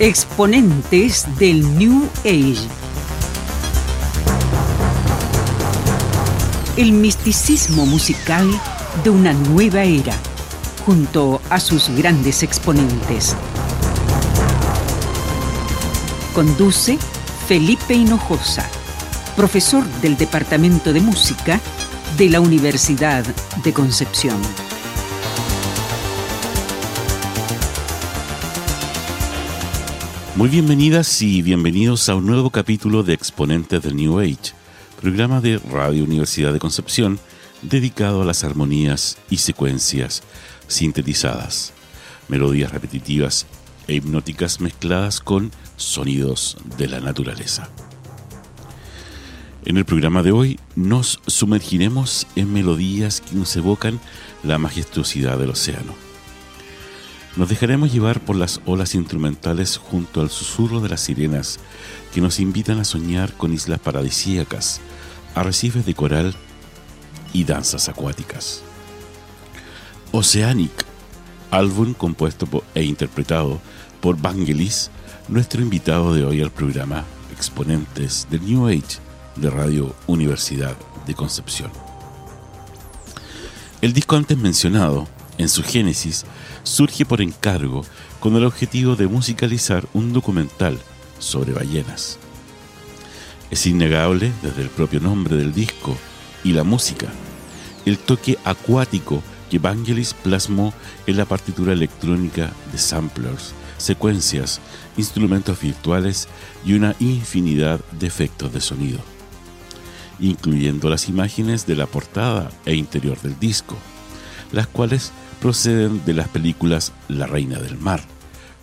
Exponentes del New Age. El misticismo musical de una nueva era, junto a sus grandes exponentes. Conduce Felipe Hinojosa, profesor del Departamento de Música de la Universidad de Concepción. Muy bienvenidas y bienvenidos a un nuevo capítulo de Exponentes del New Age, programa de Radio Universidad de Concepción dedicado a las armonías y secuencias sintetizadas, melodías repetitivas e hipnóticas mezcladas con sonidos de la naturaleza. En el programa de hoy nos sumergiremos en melodías que nos evocan la majestuosidad del océano nos dejaremos llevar por las olas instrumentales junto al susurro de las sirenas que nos invitan a soñar con islas paradisíacas, arrecifes de coral y danzas acuáticas. Oceanic, álbum compuesto e interpretado por Vangelis, nuestro invitado de hoy al programa Exponentes del New Age de Radio Universidad de Concepción. El disco antes mencionado, en su génesis, surge por encargo con el objetivo de musicalizar un documental sobre ballenas. Es innegable, desde el propio nombre del disco y la música, el toque acuático que Vangelis plasmó en la partitura electrónica de samplers, secuencias, instrumentos virtuales y una infinidad de efectos de sonido, incluyendo las imágenes de la portada e interior del disco, las cuales proceden de las películas La Reina del Mar,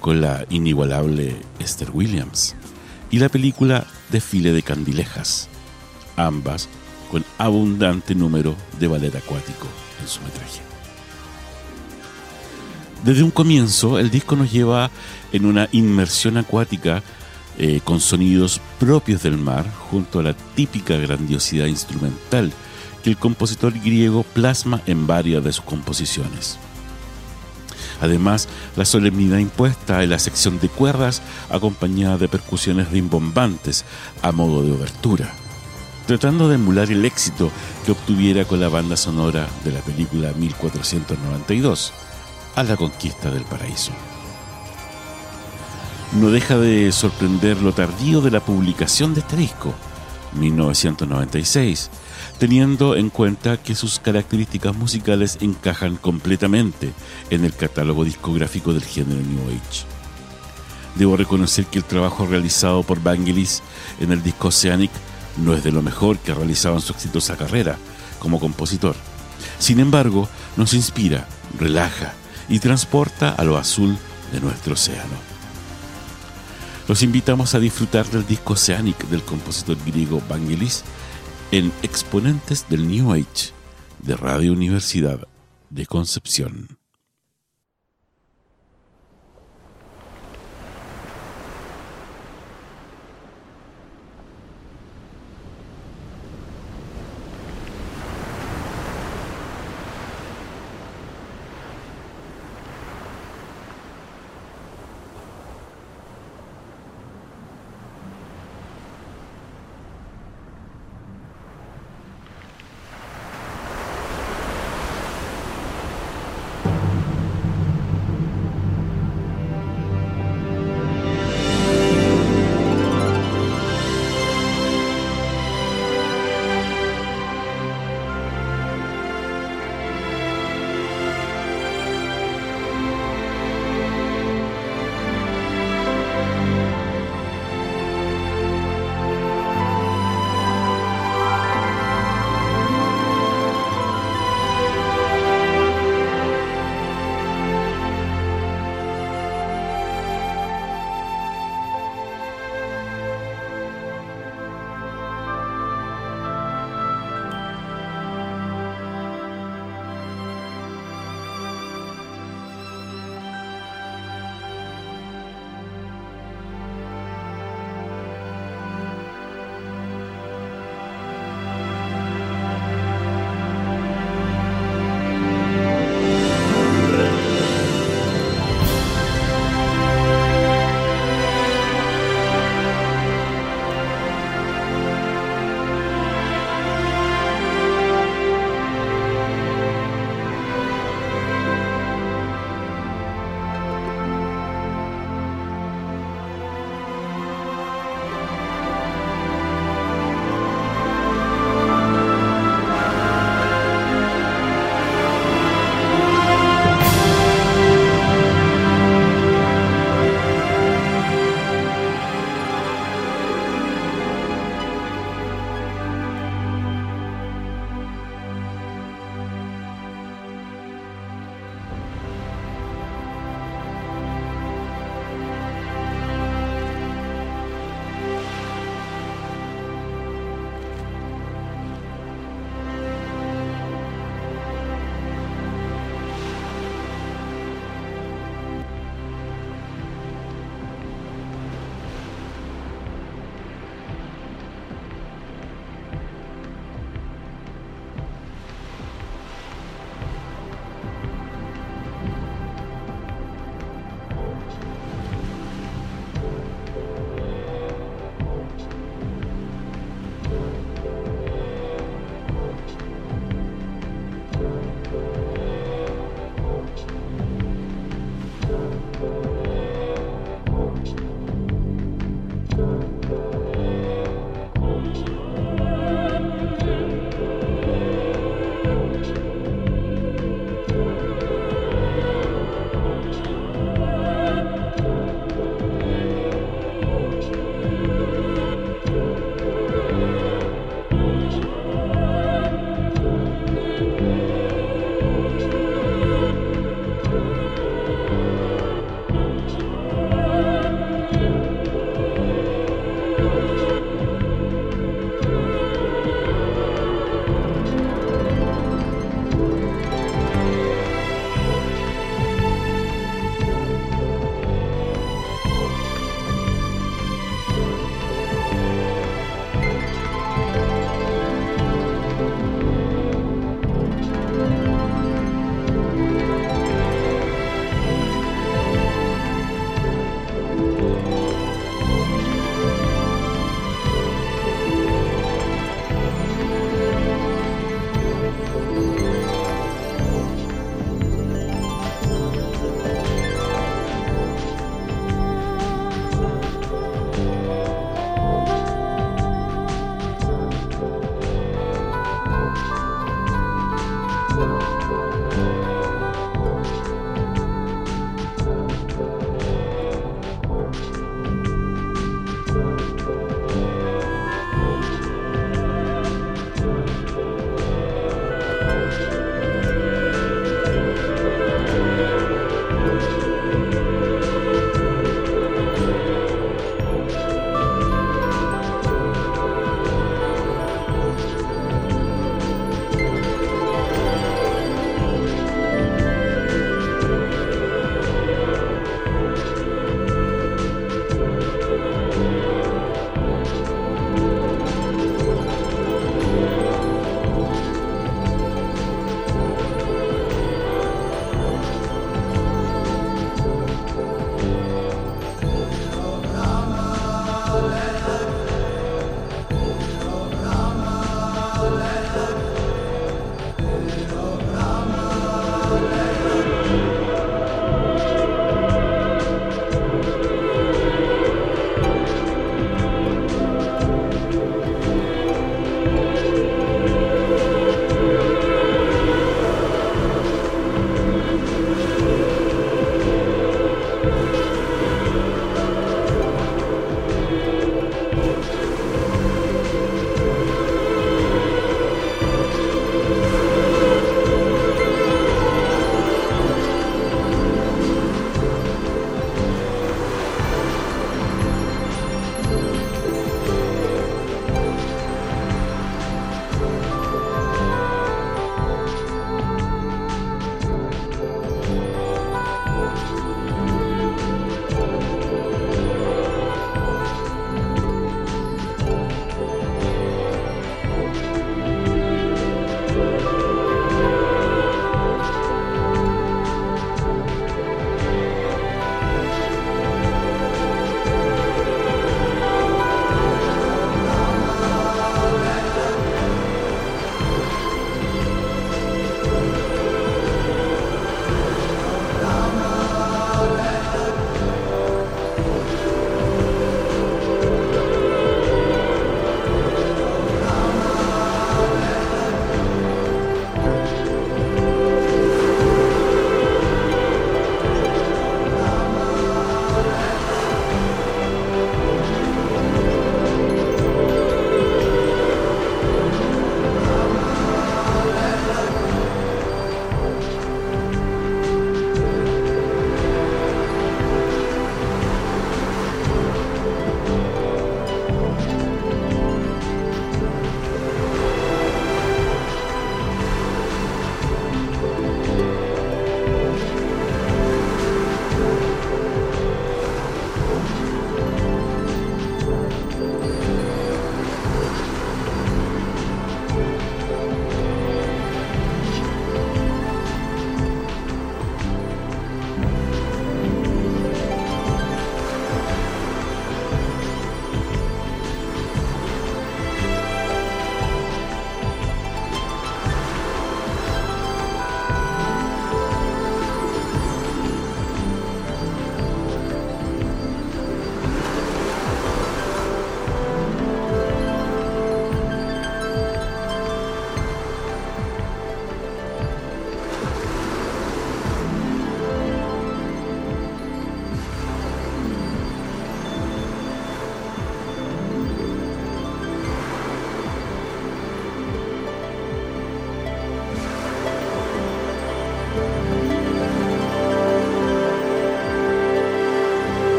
con la inigualable Esther Williams, y la película Desfile de Candilejas, ambas con abundante número de ballet acuático en su metraje. Desde un comienzo, el disco nos lleva en una inmersión acuática eh, con sonidos propios del mar, junto a la típica grandiosidad instrumental que el compositor griego plasma en varias de sus composiciones. Además, la solemnidad impuesta en la sección de cuerdas acompañada de percusiones rimbombantes a modo de obertura, tratando de emular el éxito que obtuviera con la banda sonora de la película 1492, a la conquista del paraíso. No deja de sorprender lo tardío de la publicación de este disco, 1996, teniendo en cuenta que sus características musicales encajan completamente en el catálogo discográfico del género New Age. Debo reconocer que el trabajo realizado por Vangelis en el disco Oceanic no es de lo mejor que ha realizado en su exitosa carrera como compositor. Sin embargo, nos inspira, relaja y transporta a lo azul de nuestro océano. Los invitamos a disfrutar del disco Oceanic del compositor griego Vangelis en Exponentes del New Age de Radio Universidad de Concepción.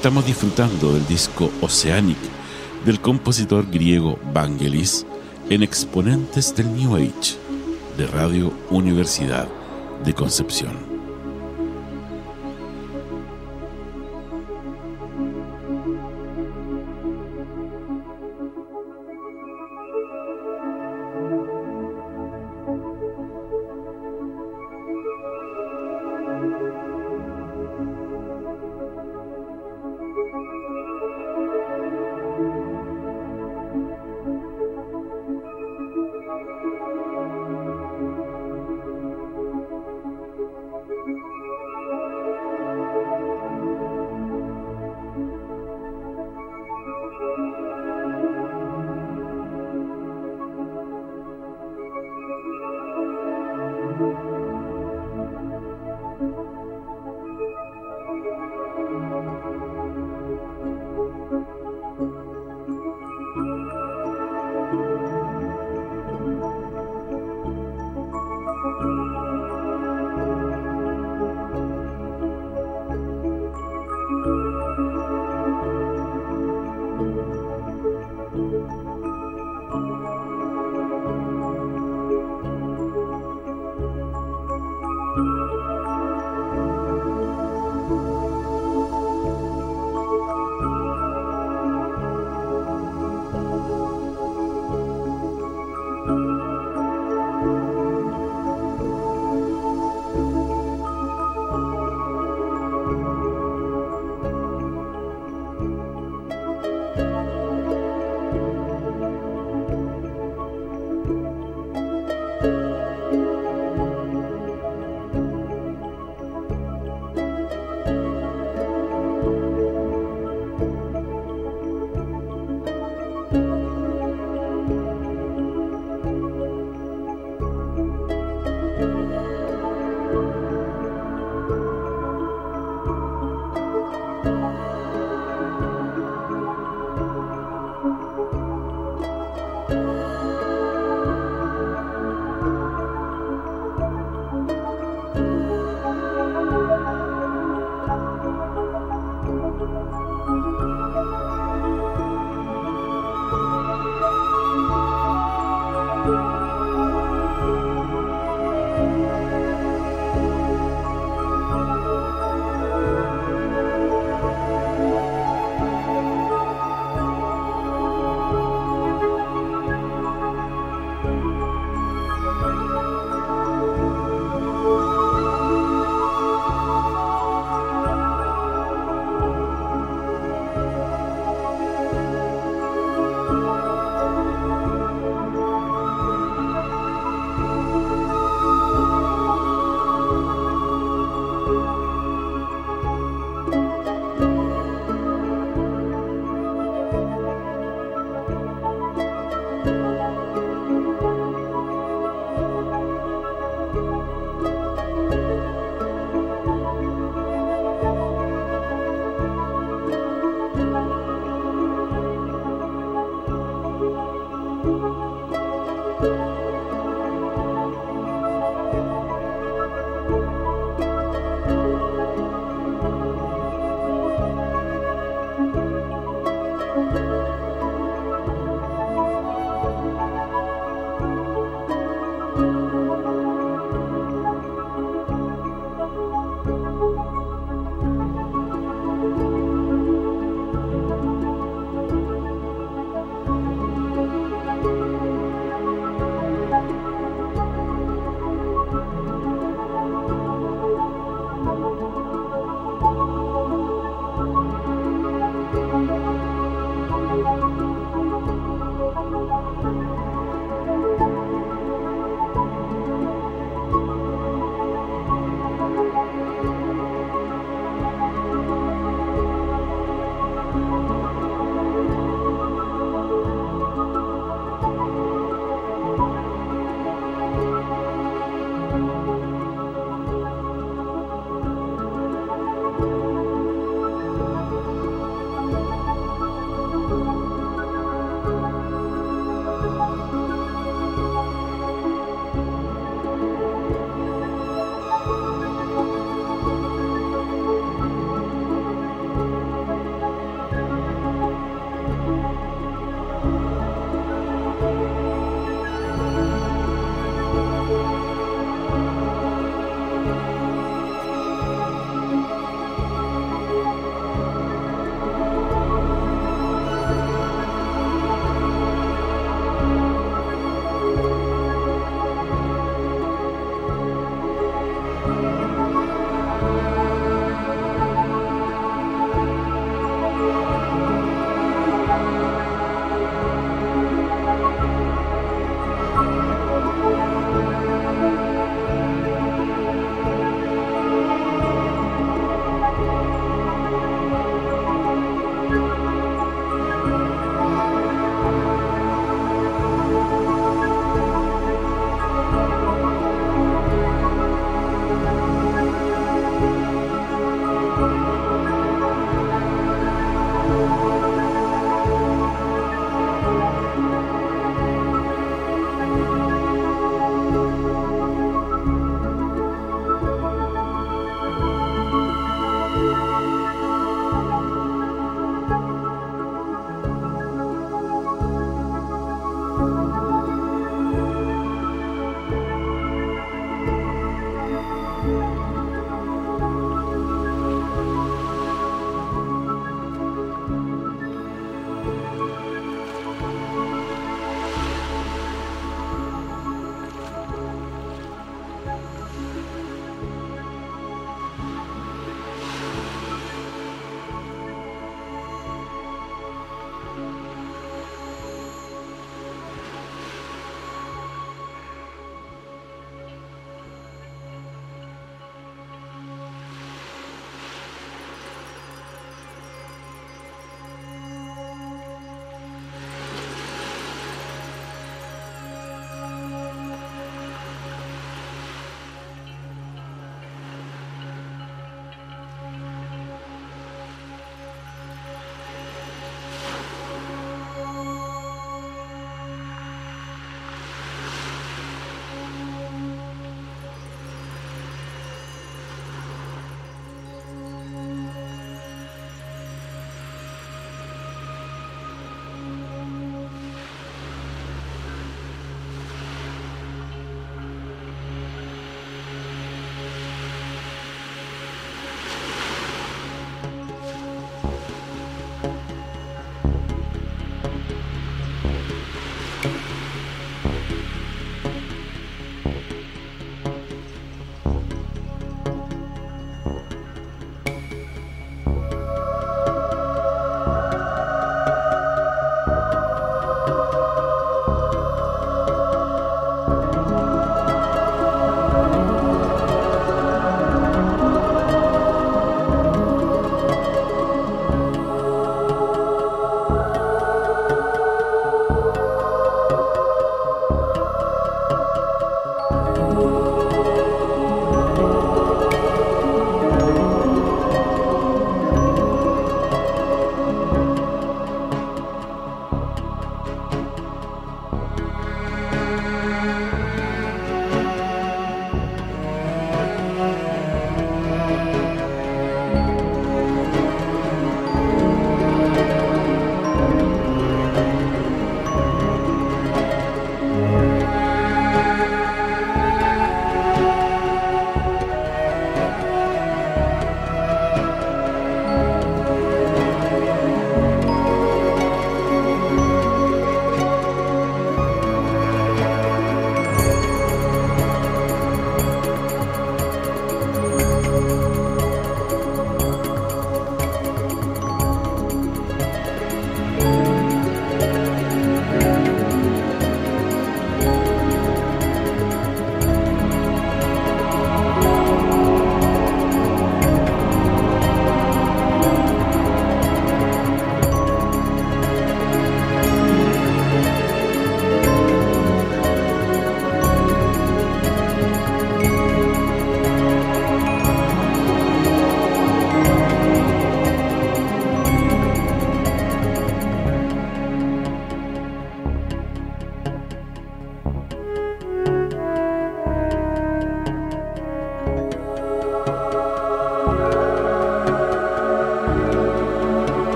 Estamos disfrutando del disco Oceanic del compositor griego Vangelis en Exponentes del New Age de Radio Universidad de Concepción.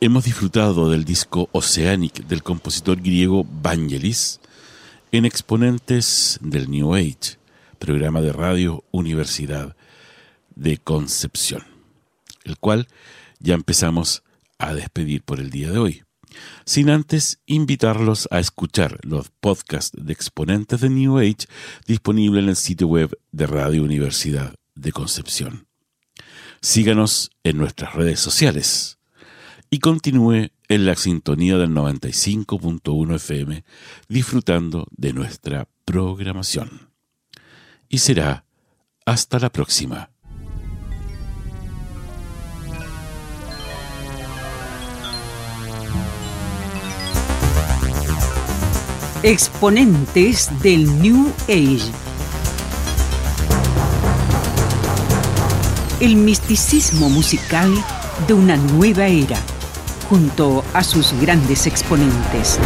hemos disfrutado del disco Oceanic del compositor griego Vangelis en Exponentes del New Age, programa de radio Universidad de Concepción, el cual ya empezamos a despedir por el día de hoy, sin antes invitarlos a escuchar los podcasts de Exponentes de New Age disponibles en el sitio web de Radio Universidad de Concepción. Síganos en nuestras redes sociales y continúe en la sintonía del 95.1 FM disfrutando de nuestra programación. Y será hasta la próxima. Exponentes del New Age. El misticismo musical de una nueva era junto a sus grandes exponentes.